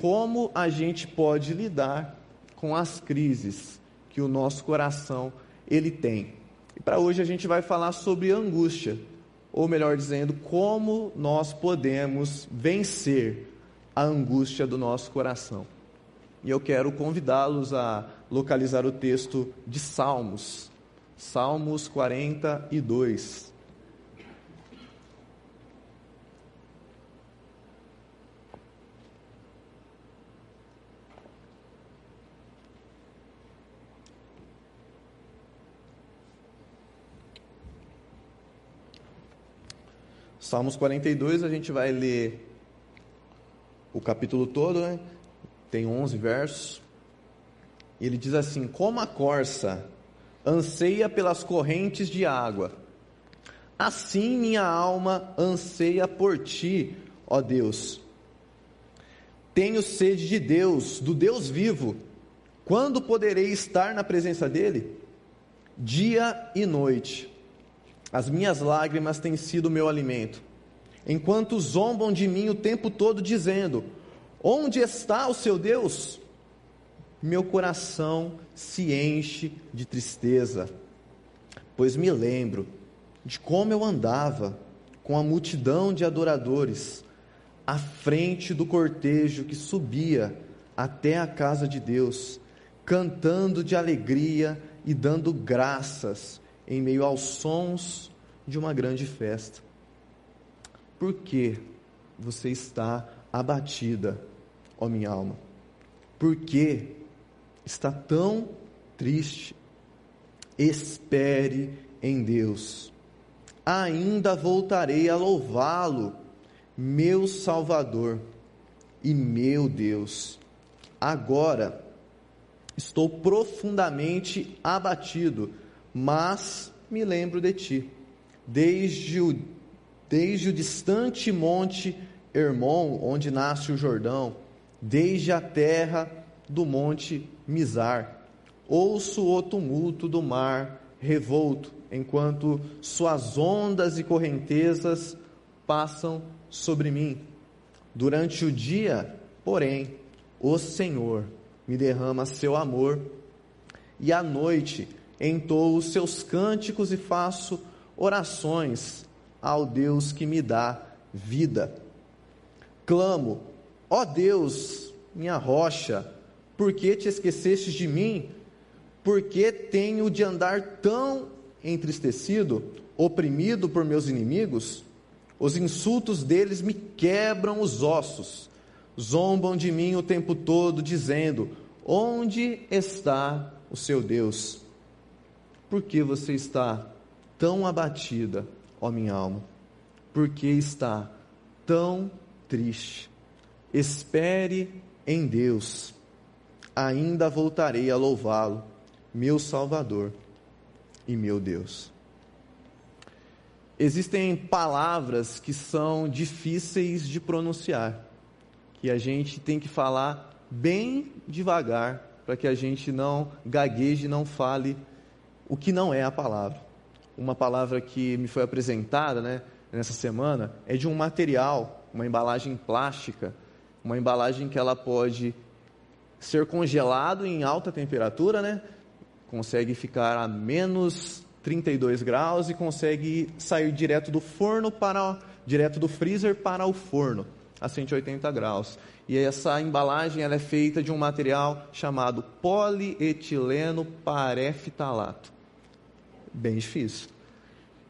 como a gente pode lidar com as crises que o nosso coração ele tem. E para hoje a gente vai falar sobre angústia, ou melhor dizendo, como nós podemos vencer a angústia do nosso coração. E eu quero convidá-los a localizar o texto de Salmos, Salmos 42. Salmos 42, a gente vai ler o capítulo todo, né? Tem 11 versos. Ele diz assim: Como a corça anseia pelas correntes de água, assim minha alma anseia por ti, ó Deus. Tenho sede de Deus, do Deus vivo. Quando poderei estar na presença dele? Dia e noite as minhas lágrimas têm sido meu alimento. Enquanto zombam de mim o tempo todo, dizendo: Onde está o seu Deus? Meu coração se enche de tristeza, pois me lembro de como eu andava com a multidão de adoradores à frente do cortejo que subia até a casa de Deus, cantando de alegria e dando graças em meio aos sons de uma grande festa. Por que você está abatida, ó minha alma? Por que está tão triste? Espere em Deus. Ainda voltarei a louvá-lo, meu Salvador e meu Deus. Agora estou profundamente abatido mas me lembro de ti. Desde o, desde o distante monte Hermon, onde nasce o Jordão, desde a terra do monte Mizar, ouço o tumulto do mar revolto, enquanto suas ondas e correntezas passam sobre mim. Durante o dia, porém, o Senhor me derrama seu amor, e à noite entoo os seus cânticos e faço orações ao Deus que me dá vida. Clamo, ó Deus, minha rocha, por que te esqueceste de mim? Por que tenho de andar tão entristecido, oprimido por meus inimigos? Os insultos deles me quebram os ossos, zombam de mim o tempo todo, dizendo: Onde está o seu Deus? Por que você está tão abatida, ó minha alma? Por que está tão triste? Espere em Deus, ainda voltarei a louvá-lo, meu Salvador e meu Deus. Existem palavras que são difíceis de pronunciar, que a gente tem que falar bem devagar para que a gente não gagueje, não fale o que não é a palavra. Uma palavra que me foi apresentada né, nessa semana é de um material, uma embalagem plástica, uma embalagem que ela pode ser congelado em alta temperatura, né? Consegue ficar a menos 32 graus e consegue sair direto do forno para direto do freezer para o forno a 180 graus. E essa embalagem ela é feita de um material chamado polietileno parafitalato bem difícil.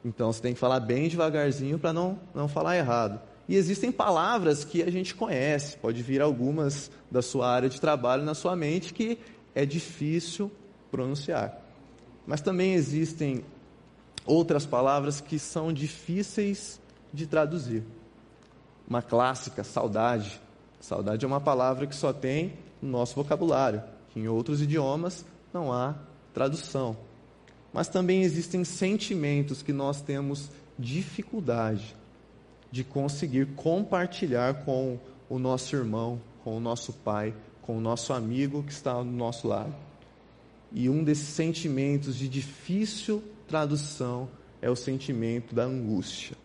Então você tem que falar bem devagarzinho para não, não falar errado. E existem palavras que a gente conhece, pode vir algumas da sua área de trabalho na sua mente que é difícil pronunciar. Mas também existem outras palavras que são difíceis de traduzir. Uma clássica, saudade. Saudade é uma palavra que só tem no nosso vocabulário, que em outros idiomas não há tradução mas também existem sentimentos que nós temos dificuldade de conseguir compartilhar com o nosso irmão, com o nosso pai, com o nosso amigo que está do nosso lado. E um desses sentimentos de difícil tradução é o sentimento da angústia.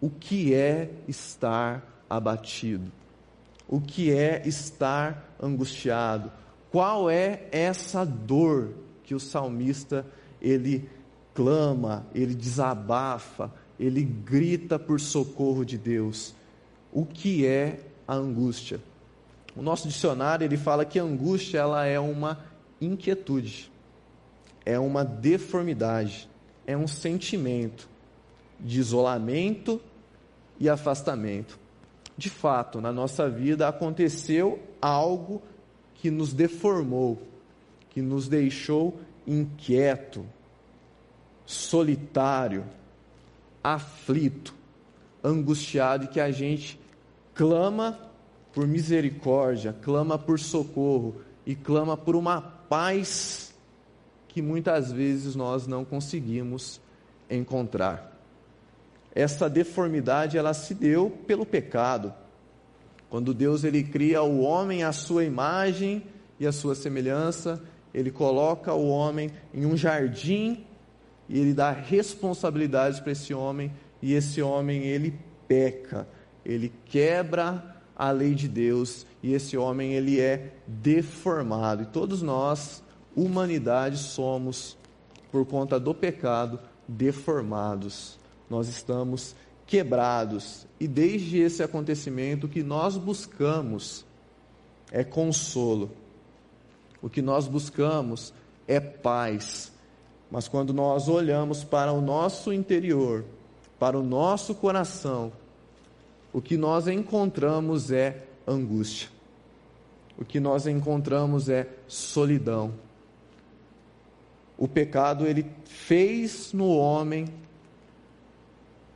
O que é estar abatido? o que é estar angustiado, qual é essa dor que o salmista ele clama, ele desabafa, ele grita por socorro de Deus. O que é a angústia? O nosso dicionário ele fala que a angústia ela é uma inquietude, é uma deformidade, é um sentimento de isolamento e afastamento. De fato, na nossa vida aconteceu algo que nos deformou, que nos deixou inquieto, solitário, aflito, angustiado e que a gente clama por misericórdia, clama por socorro e clama por uma paz que muitas vezes nós não conseguimos encontrar. Essa deformidade ela se deu pelo pecado. Quando Deus ele cria o homem à sua imagem e à sua semelhança, ele coloca o homem em um jardim e ele dá responsabilidades para esse homem e esse homem ele peca, ele quebra a lei de Deus e esse homem ele é deformado. E todos nós, humanidade, somos por conta do pecado deformados. Nós estamos quebrados e desde esse acontecimento o que nós buscamos é consolo. O que nós buscamos é paz. Mas quando nós olhamos para o nosso interior, para o nosso coração, o que nós encontramos é angústia. O que nós encontramos é solidão. O pecado ele fez no homem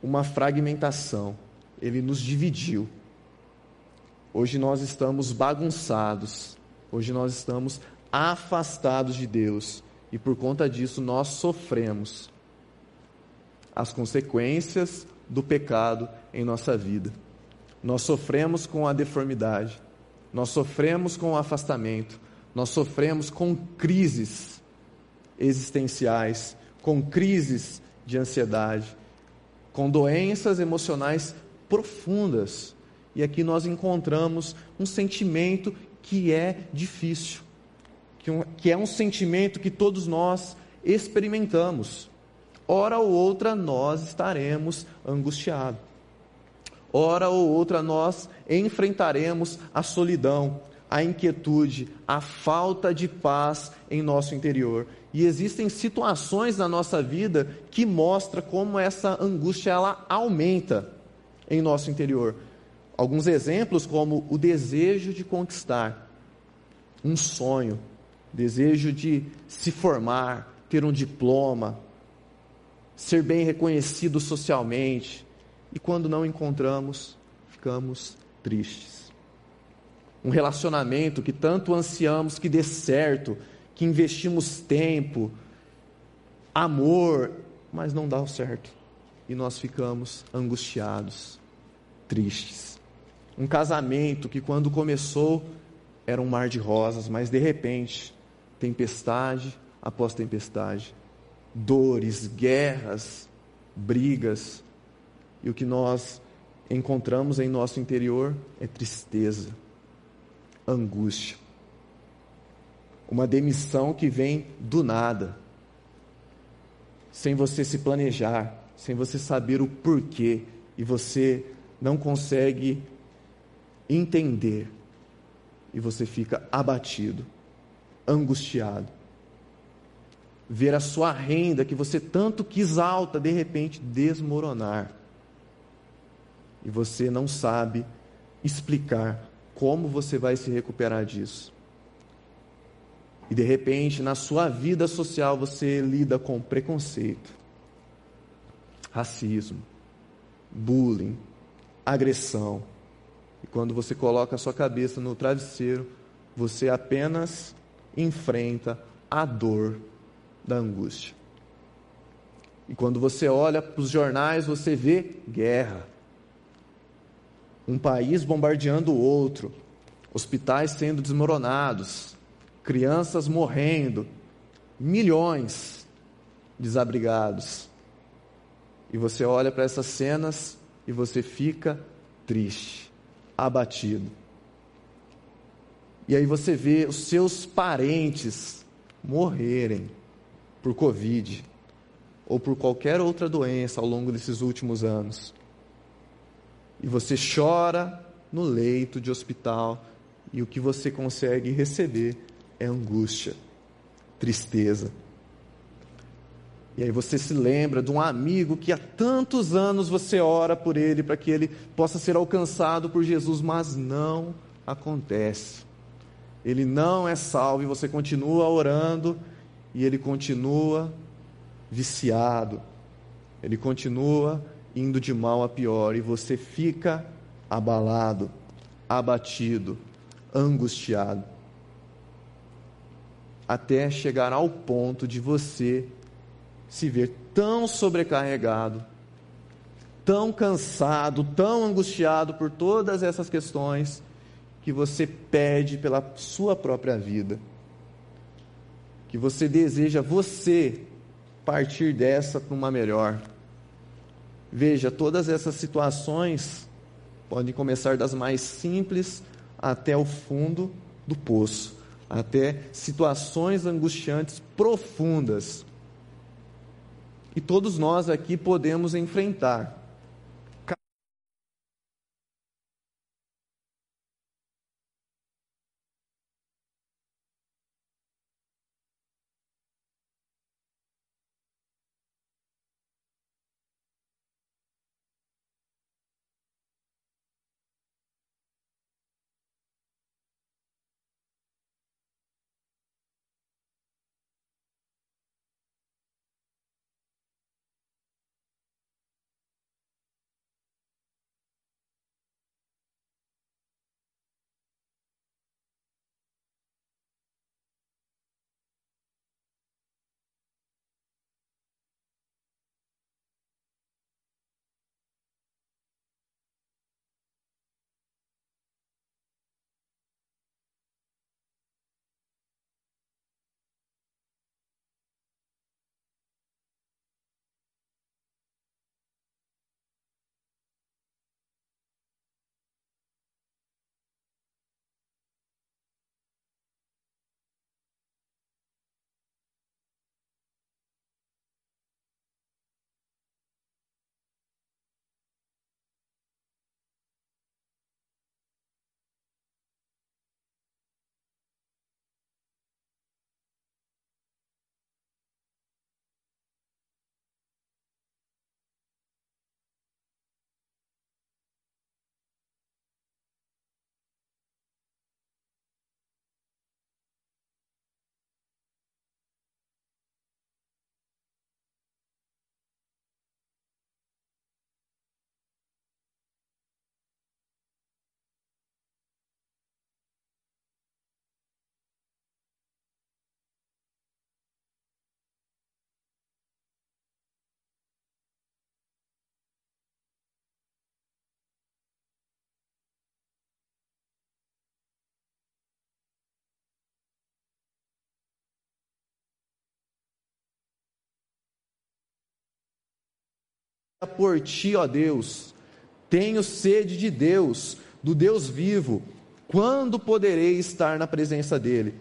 uma fragmentação, ele nos dividiu. Hoje nós estamos bagunçados, hoje nós estamos afastados de Deus e por conta disso nós sofremos as consequências do pecado em nossa vida. Nós sofremos com a deformidade, nós sofremos com o afastamento, nós sofremos com crises existenciais, com crises de ansiedade, com doenças emocionais profundas. E aqui nós encontramos um sentimento que é difícil, que, um, que é um sentimento que todos nós experimentamos. Hora ou outra nós estaremos angustiados. Hora ou outra nós enfrentaremos a solidão, a inquietude, a falta de paz em nosso interior. E existem situações na nossa vida que mostram como essa angústia ela aumenta em nosso interior. Alguns exemplos como o desejo de conquistar um sonho, desejo de se formar, ter um diploma, ser bem reconhecido socialmente, e quando não encontramos, ficamos tristes. Um relacionamento que tanto ansiamos que dê certo, que investimos tempo, amor, mas não dá o certo. E nós ficamos angustiados, tristes. Um casamento que quando começou era um mar de rosas, mas de repente, tempestade após tempestade, dores, guerras, brigas, e o que nós encontramos em nosso interior é tristeza, angústia. Uma demissão que vem do nada, sem você se planejar, sem você saber o porquê, e você não consegue entender, e você fica abatido, angustiado. Ver a sua renda que você tanto quis alta, de repente desmoronar e você não sabe explicar como você vai se recuperar disso. E de repente, na sua vida social, você lida com preconceito, racismo, bullying, agressão. E quando você coloca a sua cabeça no travesseiro, você apenas enfrenta a dor da angústia. E quando você olha para os jornais, você vê guerra, um país bombardeando o outro, hospitais sendo desmoronados, crianças morrendo, milhões desabrigados. E você olha para essas cenas e você fica triste, abatido. E aí você vê os seus parentes morrerem por Covid ou por qualquer outra doença ao longo desses últimos anos. E você chora no leito de hospital e o que você consegue receber é angústia, tristeza. E aí você se lembra de um amigo que há tantos anos você ora por ele para que ele possa ser alcançado por Jesus, mas não acontece. Ele não é salvo e você continua orando e ele continua viciado. Ele continua indo de mal a pior e você fica abalado, abatido, angustiado. Até chegar ao ponto de você se ver tão sobrecarregado, tão cansado, tão angustiado por todas essas questões, que você pede pela sua própria vida, que você deseja você partir dessa para uma melhor. Veja, todas essas situações podem começar das mais simples até o fundo do poço, até situações angustiantes profundas e todos nós aqui podemos enfrentar. Por ti, ó Deus. Tenho sede de Deus, do Deus vivo. Quando poderei estar na presença dele?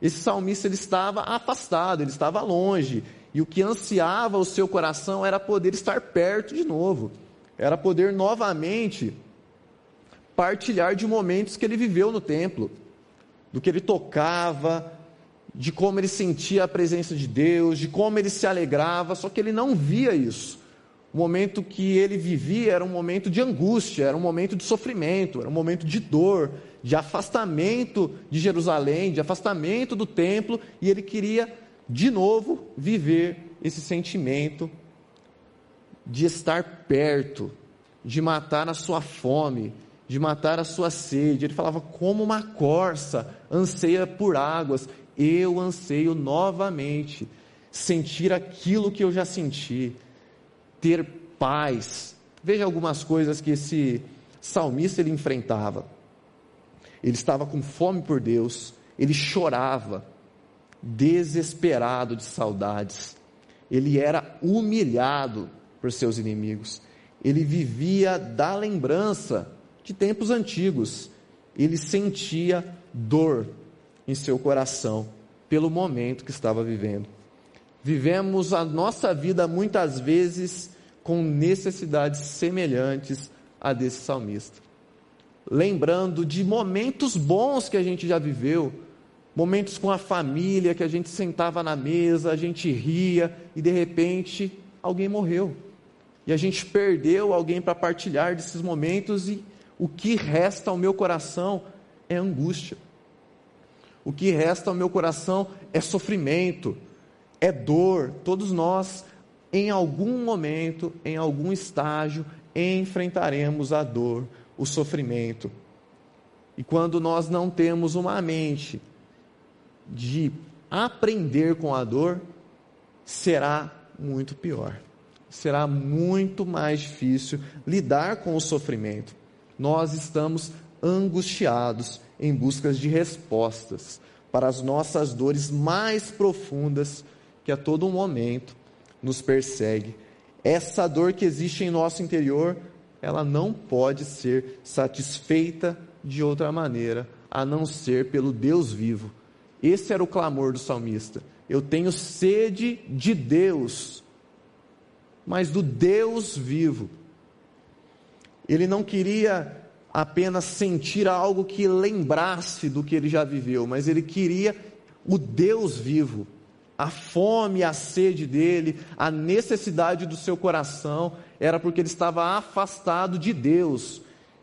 Esse salmista ele estava afastado, ele estava longe, e o que ansiava o seu coração era poder estar perto de novo, era poder novamente partilhar de momentos que ele viveu no templo, do que ele tocava, de como ele sentia a presença de Deus, de como ele se alegrava, só que ele não via isso. O momento que ele vivia era um momento de angústia, era um momento de sofrimento, era um momento de dor, de afastamento de Jerusalém, de afastamento do templo, e ele queria de novo viver esse sentimento de estar perto, de matar a sua fome, de matar a sua sede. Ele falava como uma corça anseia por águas, eu anseio novamente sentir aquilo que eu já senti ter paz. Veja algumas coisas que esse salmista ele enfrentava. Ele estava com fome por Deus, ele chorava, desesperado de saudades. Ele era humilhado por seus inimigos. Ele vivia da lembrança de tempos antigos. Ele sentia dor em seu coração pelo momento que estava vivendo. Vivemos a nossa vida muitas vezes com necessidades semelhantes a desse salmista. Lembrando de momentos bons que a gente já viveu, momentos com a família, que a gente sentava na mesa, a gente ria e de repente alguém morreu. E a gente perdeu alguém para partilhar desses momentos e o que resta ao meu coração é angústia. O que resta ao meu coração é sofrimento, é dor. Todos nós, em algum momento, em algum estágio, enfrentaremos a dor, o sofrimento. E quando nós não temos uma mente de aprender com a dor, será muito pior. Será muito mais difícil lidar com o sofrimento. Nós estamos angustiados em busca de respostas para as nossas dores mais profundas que a todo momento nos persegue. Essa dor que existe em nosso interior, ela não pode ser satisfeita de outra maneira a não ser pelo Deus vivo. Esse era o clamor do salmista. Eu tenho sede de Deus, mas do Deus vivo. Ele não queria apenas sentir algo que lembrasse do que ele já viveu, mas ele queria o Deus vivo, a fome, a sede dele, a necessidade do seu coração, era porque ele estava afastado de Deus.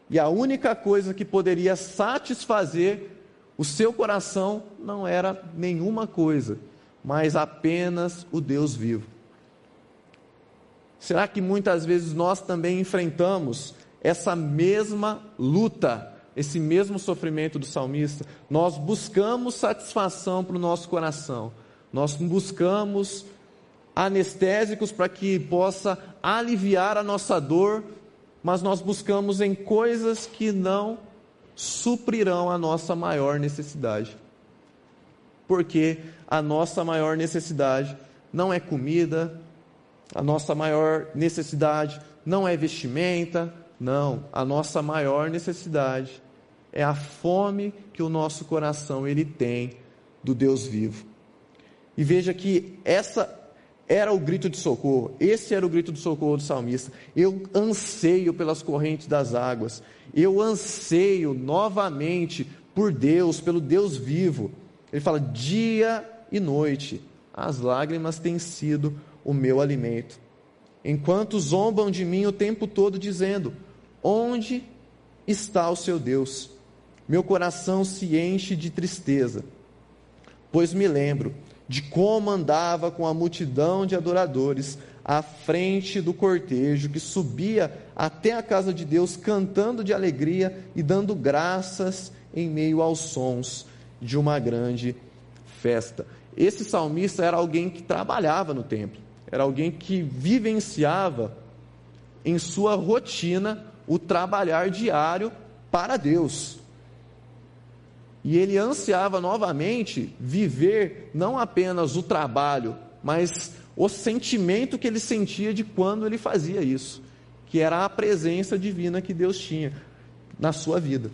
E a única coisa que poderia satisfazer o seu coração não era nenhuma coisa, mas apenas o Deus vivo. Será que muitas vezes nós também enfrentamos essa mesma luta, esse mesmo sofrimento do salmista, nós buscamos satisfação para o nosso coração, nós buscamos anestésicos para que possa aliviar a nossa dor, mas nós buscamos em coisas que não suprirão a nossa maior necessidade. Porque a nossa maior necessidade não é comida, a nossa maior necessidade não é vestimenta, não, a nossa maior necessidade é a fome que o nosso coração ele tem do Deus vivo. E veja que essa era o grito de socorro, esse era o grito de socorro do salmista. Eu anseio pelas correntes das águas, eu anseio novamente por Deus, pelo Deus vivo. Ele fala: dia e noite, as lágrimas têm sido o meu alimento. Enquanto zombam de mim o tempo todo, dizendo: Onde está o seu Deus? Meu coração se enche de tristeza, pois me lembro de como andava com a multidão de adoradores à frente do cortejo que subia até a casa de Deus cantando de alegria e dando graças em meio aos sons de uma grande festa. Esse salmista era alguém que trabalhava no templo, era alguém que vivenciava em sua rotina o trabalhar diário para Deus. E ele ansiava novamente viver não apenas o trabalho, mas o sentimento que ele sentia de quando ele fazia isso, que era a presença divina que Deus tinha na sua vida.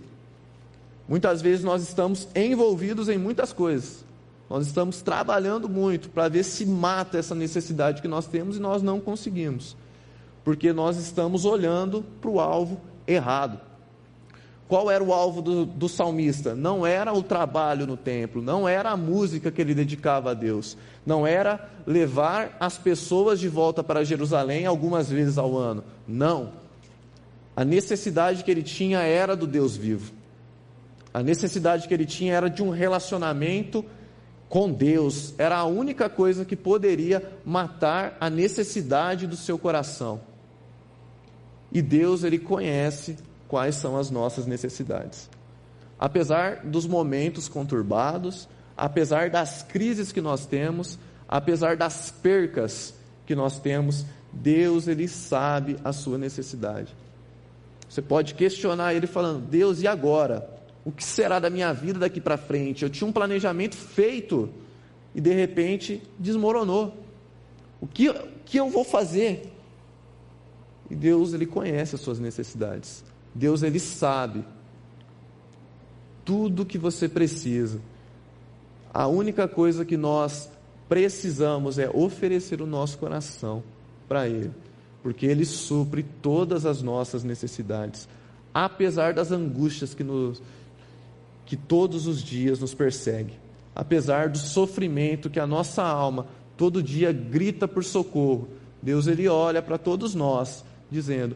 Muitas vezes nós estamos envolvidos em muitas coisas, nós estamos trabalhando muito para ver se mata essa necessidade que nós temos e nós não conseguimos porque nós estamos olhando para o alvo errado. Qual era o alvo do, do, salmista? Não era o trabalho no templo, não era a música que ele dedicava a Deus, não era levar as pessoas de volta para Jerusalém algumas vezes ao ano. Não. A necessidade que ele tinha era do Deus vivo. A necessidade que ele tinha era de um relacionamento com Deus. Era a única coisa que poderia matar a necessidade do seu coração. E Deus, Ele conhece quais são as nossas necessidades. Apesar dos momentos conturbados, apesar das crises que nós temos, apesar das percas que nós temos, Deus, Ele sabe a sua necessidade. Você pode questionar Ele falando: Deus, e agora? O que será da minha vida daqui para frente? Eu tinha um planejamento feito e de repente desmoronou. O que, o que eu vou fazer? E Deus, ele conhece as suas necessidades. Deus, ele sabe tudo que você precisa. A única coisa que nós precisamos é oferecer o nosso coração para Ele, porque Ele supre todas as nossas necessidades, apesar das angústias que, nos, que todos os dias nos persegue, apesar do sofrimento que a nossa alma todo dia grita por socorro. Deus ele olha para todos nós, dizendo: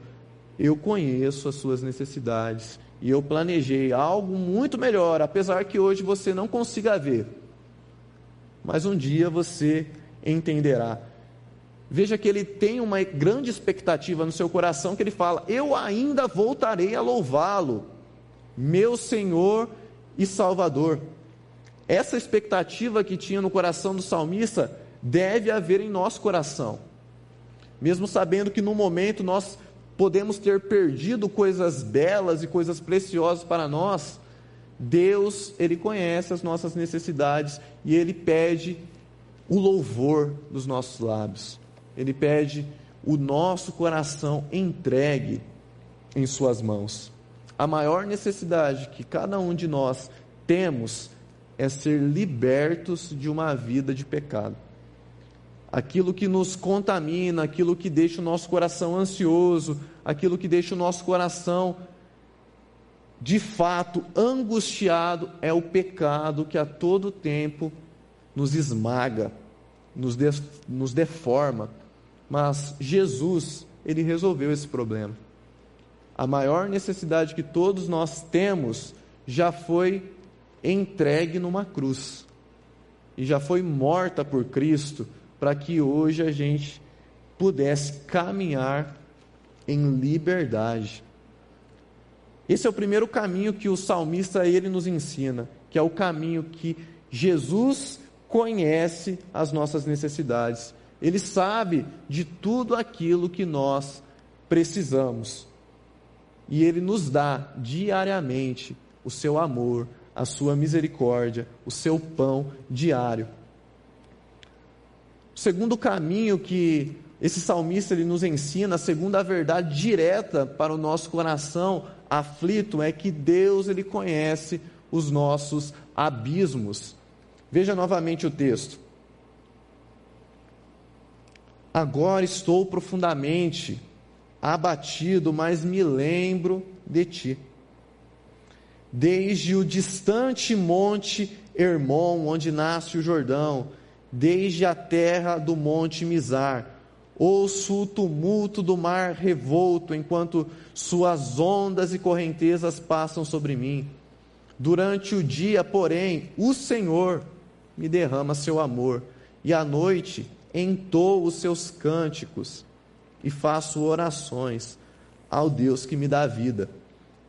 Eu conheço as suas necessidades e eu planejei algo muito melhor, apesar que hoje você não consiga ver mas um dia você entenderá. Veja que ele tem uma grande expectativa no seu coração, que ele fala: Eu ainda voltarei a louvá-lo, meu Senhor e Salvador. Essa expectativa que tinha no coração do salmista deve haver em nosso coração. Mesmo sabendo que no momento nós podemos ter perdido coisas belas e coisas preciosas para nós, Deus, ele conhece as nossas necessidades e ele pede o louvor dos nossos lábios. Ele pede o nosso coração entregue em suas mãos. A maior necessidade que cada um de nós temos é ser libertos de uma vida de pecado. Aquilo que nos contamina, aquilo que deixa o nosso coração ansioso, aquilo que deixa o nosso coração de fato angustiado é o pecado que a todo tempo nos esmaga, nos, de, nos deforma. Mas Jesus, ele resolveu esse problema. A maior necessidade que todos nós temos já foi entregue numa cruz e já foi morta por Cristo para que hoje a gente pudesse caminhar em liberdade. Esse é o primeiro caminho que o salmista ele nos ensina, que é o caminho que Jesus conhece as nossas necessidades. Ele sabe de tudo aquilo que nós precisamos. E ele nos dá diariamente o seu amor, a sua misericórdia, o seu pão diário. O segundo caminho que esse salmista ele nos ensina, a segunda verdade direta para o nosso coração aflito é que Deus ele conhece os nossos abismos. Veja novamente o texto. Agora estou profundamente abatido, mas me lembro de ti. Desde o distante monte Hermon, onde nasce o Jordão, desde a terra do monte Mizar, Ouço o tumulto do mar revolto, enquanto suas ondas e correntezas passam sobre mim. Durante o dia, porém, o Senhor me derrama seu amor, e à noite entoo os seus cânticos e faço orações ao Deus que me dá vida.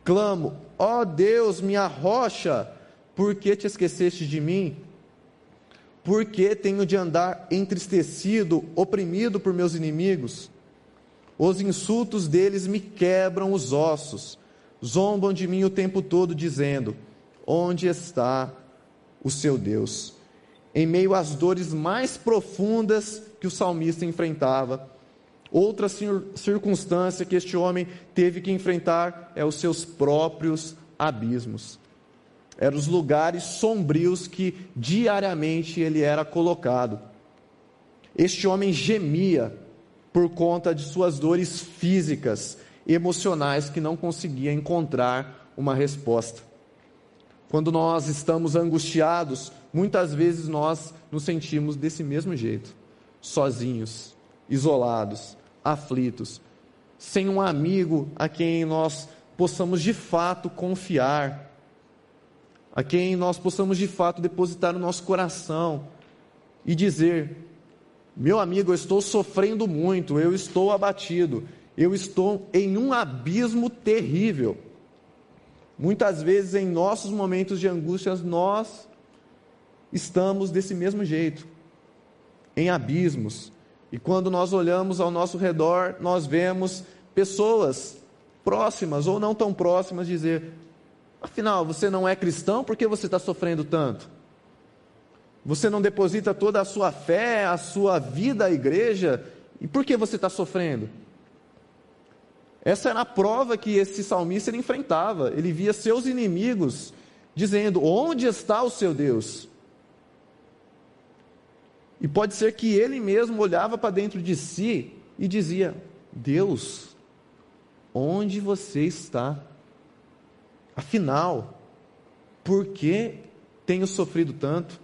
Clamo, ó Deus, minha rocha, por que te esqueceste de mim? Porque tenho de andar entristecido, oprimido por meus inimigos? Os insultos deles me quebram os ossos, zombam de mim o tempo todo, dizendo: Onde está o seu Deus? Em meio às dores mais profundas que o salmista enfrentava, outra circunstância que este homem teve que enfrentar é os seus próprios abismos eram os lugares sombrios que diariamente ele era colocado. Este homem gemia por conta de suas dores físicas emocionais que não conseguia encontrar uma resposta. Quando nós estamos angustiados, muitas vezes nós nos sentimos desse mesmo jeito, sozinhos, isolados, aflitos, sem um amigo a quem nós possamos de fato confiar, a quem nós possamos de fato depositar o nosso coração e dizer: meu amigo, eu estou sofrendo muito, eu estou abatido, eu estou em um abismo terrível. Muitas vezes, em nossos momentos de angústia, nós estamos desse mesmo jeito, em abismos. E quando nós olhamos ao nosso redor, nós vemos pessoas próximas ou não tão próximas dizer: Afinal, você não é cristão, por que você está sofrendo tanto? Você não deposita toda a sua fé, a sua vida à igreja, e por que você está sofrendo? Essa era a prova que esse salmista ele enfrentava. Ele via seus inimigos dizendo: Onde está o seu Deus? E pode ser que ele mesmo olhava para dentro de si e dizia: Deus, onde você está? Afinal, por que tenho sofrido tanto?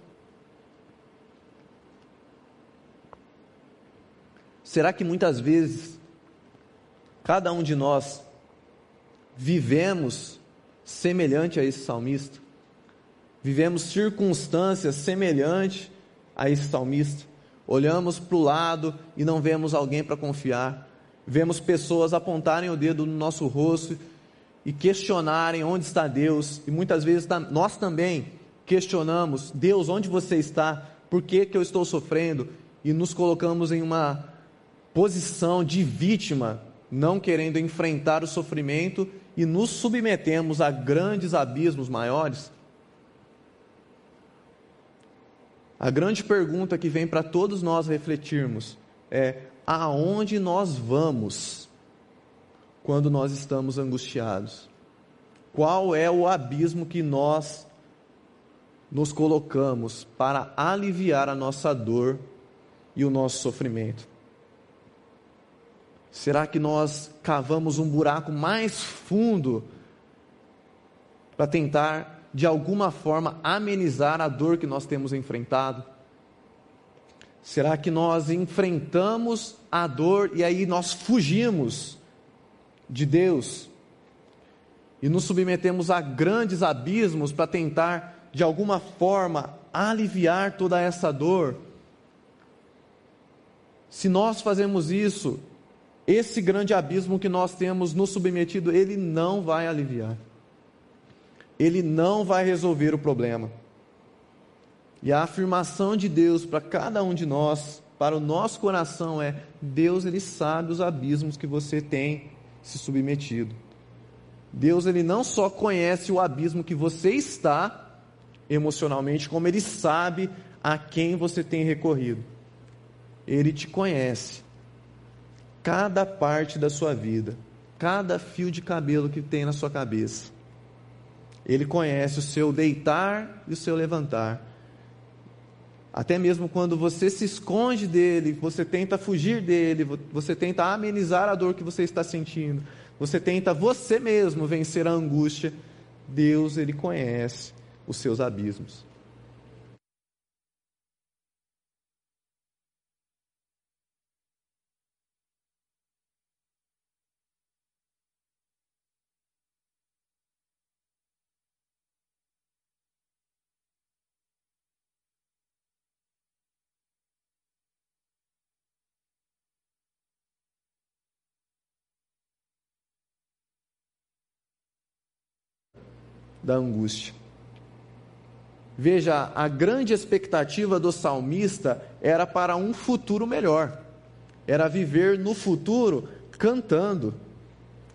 Será que muitas vezes cada um de nós vivemos semelhante a esse salmista? Vivemos circunstâncias semelhantes a esse salmista? Olhamos para o lado e não vemos alguém para confiar. Vemos pessoas apontarem o dedo no nosso rosto e questionarem onde está Deus. E muitas vezes nós também questionamos: Deus, onde você está? Por que, que eu estou sofrendo? E nos colocamos em uma posição de vítima, não querendo enfrentar o sofrimento e nos submetemos a grandes abismos maiores? A grande pergunta que vem para todos nós refletirmos é: aonde nós vamos quando nós estamos angustiados? Qual é o abismo que nós nos colocamos para aliviar a nossa dor e o nosso sofrimento? Será que nós cavamos um buraco mais fundo para tentar, de alguma forma, amenizar a dor que nós temos enfrentado? Será que nós enfrentamos a dor e aí nós fugimos de Deus e nos submetemos a grandes abismos para tentar, de alguma forma, aliviar toda essa dor? Se nós fazemos isso, esse grande abismo que nós temos nos submetido, ele não vai aliviar. Ele não vai resolver o problema. E a afirmação de Deus para cada um de nós, para o nosso coração é: Deus ele sabe os abismos que você tem se submetido. Deus ele não só conhece o abismo que você está emocionalmente, como ele sabe a quem você tem recorrido. Ele te conhece cada parte da sua vida, cada fio de cabelo que tem na sua cabeça. Ele conhece o seu deitar e o seu levantar. Até mesmo quando você se esconde dele, você tenta fugir dele, você tenta amenizar a dor que você está sentindo, você tenta você mesmo vencer a angústia, Deus ele conhece os seus abismos. Da angústia. Veja, a grande expectativa do salmista era para um futuro melhor, era viver no futuro cantando,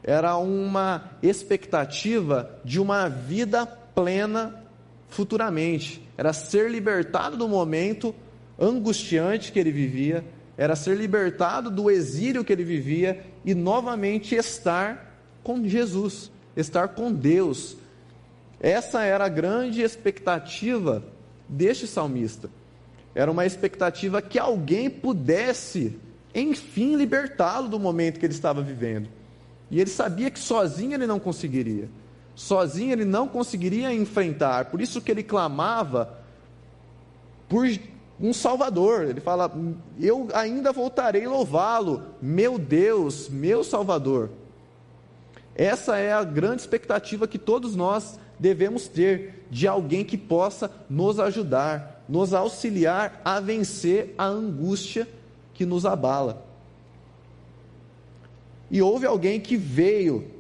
era uma expectativa de uma vida plena futuramente, era ser libertado do momento angustiante que ele vivia, era ser libertado do exílio que ele vivia e novamente estar com Jesus, estar com Deus, essa era a grande expectativa deste salmista. Era uma expectativa que alguém pudesse, enfim, libertá-lo do momento que ele estava vivendo. E ele sabia que sozinho ele não conseguiria. Sozinho ele não conseguiria enfrentar. Por isso que ele clamava por um Salvador. Ele fala: Eu ainda voltarei louvá-lo, meu Deus, meu Salvador. Essa é a grande expectativa que todos nós devemos ter de alguém que possa nos ajudar, nos auxiliar a vencer a angústia que nos abala. E houve alguém que veio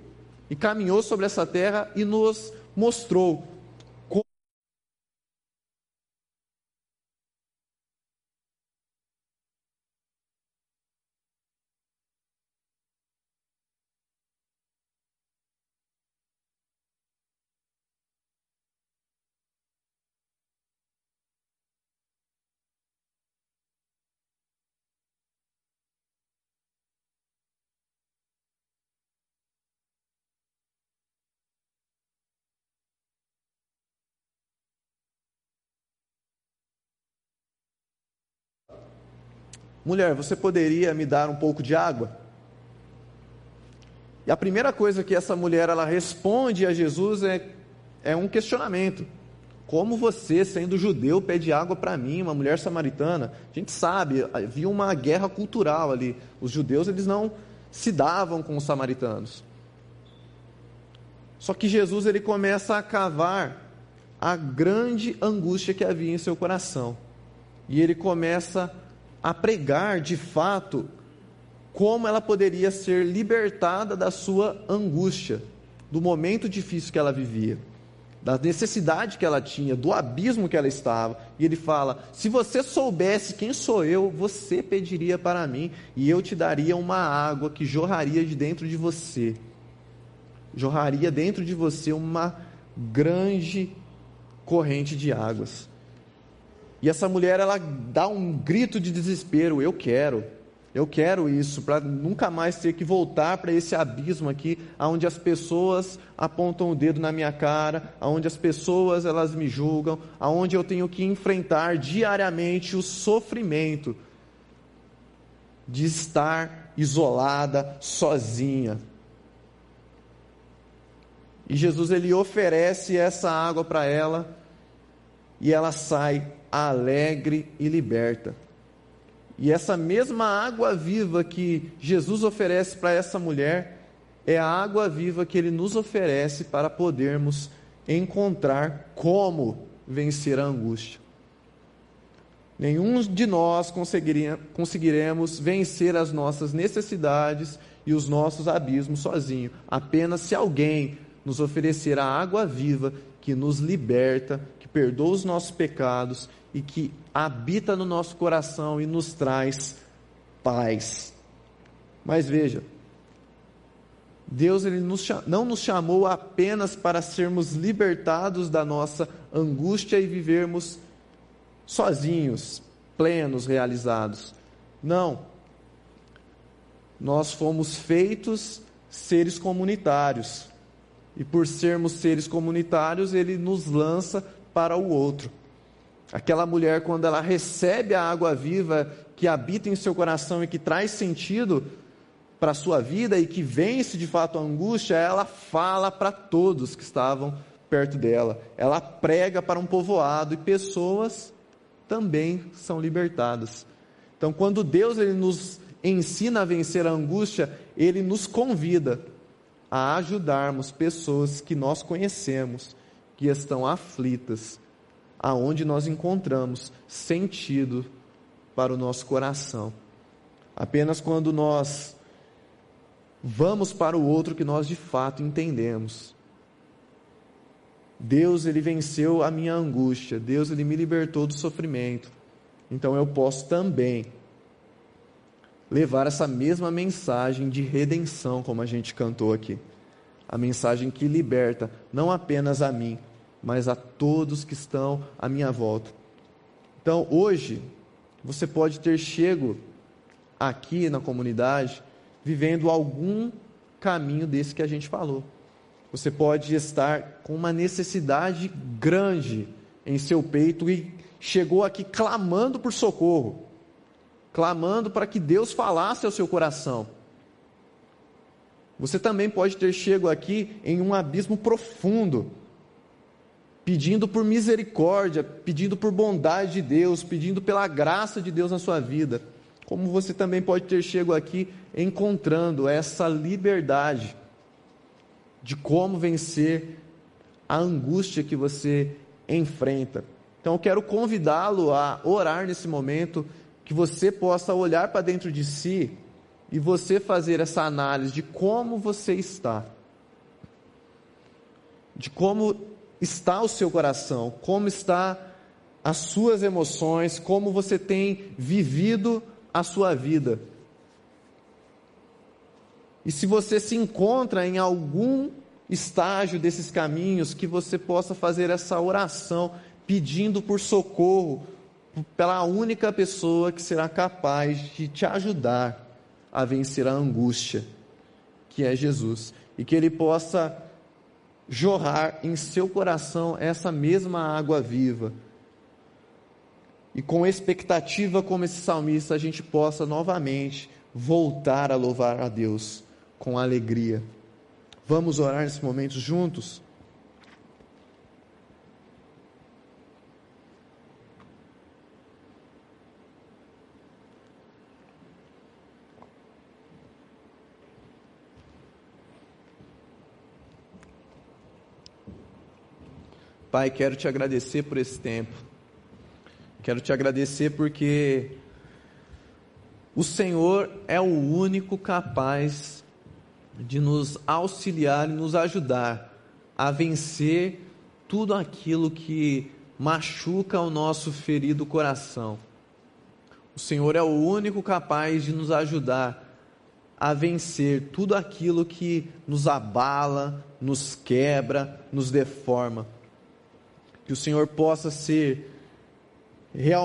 e caminhou sobre essa terra e nos mostrou Mulher, você poderia me dar um pouco de água? E a primeira coisa que essa mulher ela responde a Jesus é, é um questionamento. Como você, sendo judeu, pede água para mim, uma mulher samaritana? A gente sabe, havia uma guerra cultural ali. Os judeus eles não se davam com os samaritanos. Só que Jesus ele começa a cavar a grande angústia que havia em seu coração. E ele começa a pregar de fato como ela poderia ser libertada da sua angústia, do momento difícil que ela vivia, da necessidade que ela tinha, do abismo que ela estava. E ele fala: Se você soubesse quem sou eu, você pediria para mim, e eu te daria uma água que jorraria de dentro de você. Jorraria dentro de você uma grande corrente de águas. E essa mulher, ela dá um grito de desespero: Eu quero, eu quero isso, para nunca mais ter que voltar para esse abismo aqui, onde as pessoas apontam o dedo na minha cara, onde as pessoas elas me julgam, aonde eu tenho que enfrentar diariamente o sofrimento de estar isolada, sozinha. E Jesus ele oferece essa água para ela e ela sai alegre e liberta. E essa mesma água viva que Jesus oferece para essa mulher é a água viva que ele nos oferece para podermos encontrar como vencer a angústia. Nenhum de nós conseguiremos vencer as nossas necessidades e os nossos abismos sozinho, apenas se alguém nos oferecer a água viva que nos liberta, que perdoa os nossos pecados e que habita no nosso coração e nos traz paz. Mas veja, Deus ele nos, não nos chamou apenas para sermos libertados da nossa angústia e vivermos sozinhos, plenos, realizados. Não. Nós fomos feitos seres comunitários. E por sermos seres comunitários, ele nos lança para o outro. Aquela mulher, quando ela recebe a água viva que habita em seu coração e que traz sentido para a sua vida e que vence de fato a angústia, ela fala para todos que estavam perto dela. Ela prega para um povoado e pessoas também são libertadas. Então, quando Deus ele nos ensina a vencer a angústia, ele nos convida a ajudarmos pessoas que nós conhecemos, que estão aflitas, aonde nós encontramos sentido para o nosso coração. Apenas quando nós vamos para o outro que nós de fato entendemos. Deus ele venceu a minha angústia, Deus ele me libertou do sofrimento. Então eu posso também levar essa mesma mensagem de redenção, como a gente cantou aqui. A mensagem que liberta não apenas a mim, mas a todos que estão à minha volta. Então, hoje, você pode ter chego aqui na comunidade vivendo algum caminho desse que a gente falou. Você pode estar com uma necessidade grande em seu peito e chegou aqui clamando por socorro clamando para que Deus falasse ao seu coração. Você também pode ter chego aqui em um abismo profundo, pedindo por misericórdia, pedindo por bondade de Deus, pedindo pela graça de Deus na sua vida. Como você também pode ter chego aqui encontrando essa liberdade de como vencer a angústia que você enfrenta. Então eu quero convidá-lo a orar nesse momento que você possa olhar para dentro de si e você fazer essa análise de como você está, de como está o seu coração, como está as suas emoções, como você tem vivido a sua vida. E se você se encontra em algum estágio desses caminhos, que você possa fazer essa oração pedindo por socorro, pela única pessoa que será capaz de te ajudar a vencer a angústia, que é Jesus, e que Ele possa jorrar em seu coração essa mesma água viva. e com expectativa como esse salmista, a gente possa novamente voltar a louvar a Deus com alegria. Vamos orar nesse momento juntos? Pai, quero te agradecer por esse tempo. Quero te agradecer porque o Senhor é o único capaz de nos auxiliar e nos ajudar a vencer tudo aquilo que machuca o nosso ferido coração. O Senhor é o único capaz de nos ajudar a vencer tudo aquilo que nos abala, nos quebra, nos deforma que o Senhor possa ser realmente